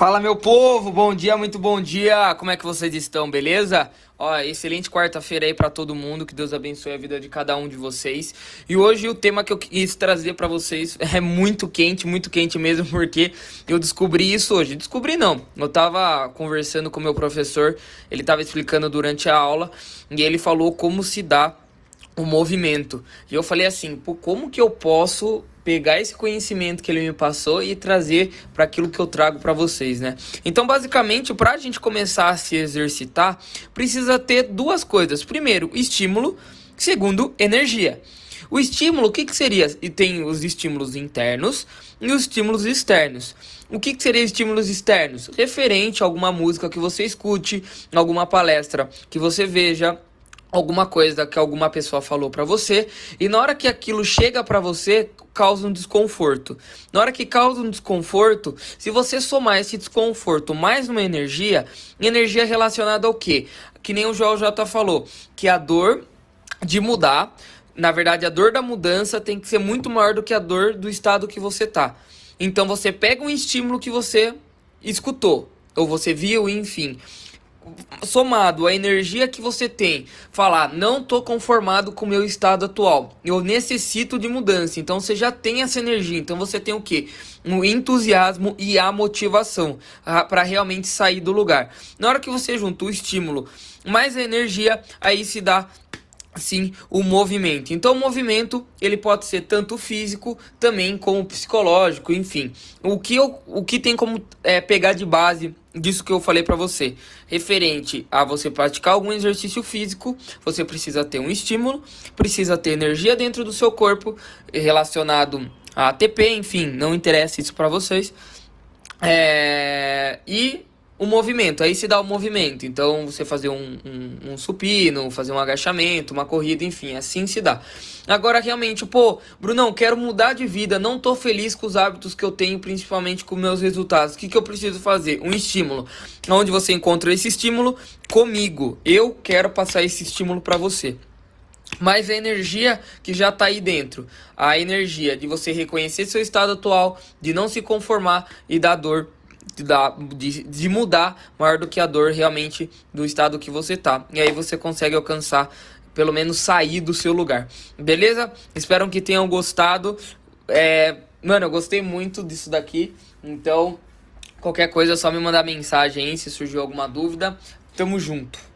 Fala meu povo, bom dia, muito bom dia. Como é que vocês estão, beleza? Ó, excelente quarta-feira aí para todo mundo. Que Deus abençoe a vida de cada um de vocês. E hoje o tema que eu quis trazer para vocês é muito quente, muito quente mesmo, porque eu descobri isso hoje. Descobri não. Eu tava conversando com meu professor, ele tava explicando durante a aula e ele falou como se dá o movimento. E eu falei assim, pô, como que eu posso pegar esse conhecimento que ele me passou e trazer para aquilo que eu trago para vocês, né? Então, basicamente, para a gente começar a se exercitar, precisa ter duas coisas. Primeiro, estímulo. Segundo, energia. O estímulo, o que, que seria? E tem os estímulos internos e os estímulos externos. O que, que seria estímulos externos? Referente a alguma música que você escute, alguma palestra que você veja, alguma coisa que alguma pessoa falou para você e na hora que aquilo chega para você causa um desconforto. Na hora que causa um desconforto, se você somar esse desconforto mais uma energia, energia relacionada ao quê? Que nem o Joel J falou, que a dor de mudar, na verdade a dor da mudança tem que ser muito maior do que a dor do estado que você tá. Então você pega um estímulo que você escutou ou você viu, enfim, somado à energia que você tem, falar, não tô conformado com o meu estado atual, eu necessito de mudança. Então você já tem essa energia. Então você tem o que? O entusiasmo e a motivação para realmente sair do lugar. Na hora que você junta o estímulo mais a energia, aí se dá sim o movimento. Então o movimento ele pode ser tanto físico também como psicológico, enfim. O que eu, o que tem como é, pegar de base disso que eu falei para você, referente a você praticar algum exercício físico, você precisa ter um estímulo, precisa ter energia dentro do seu corpo relacionado a ATP, enfim, não interessa isso para vocês. É, e o movimento, aí se dá o movimento. Então, você fazer um, um, um, supino, fazer um agachamento, uma corrida, enfim, assim se dá. Agora, realmente, pô, Brunão, quero mudar de vida, não tô feliz com os hábitos que eu tenho, principalmente com meus resultados. O que, que eu preciso fazer? Um estímulo. Onde você encontra esse estímulo? Comigo. Eu quero passar esse estímulo para você mas a energia que já está aí dentro, a energia de você reconhecer seu estado atual, de não se conformar e dar dor de, de mudar maior do que a dor realmente do estado que você tá. E aí você consegue alcançar, pelo menos sair do seu lugar. Beleza? Espero que tenham gostado. É, mano, eu gostei muito disso daqui. Então, qualquer coisa é só me mandar mensagem aí se surgiu alguma dúvida. Tamo junto.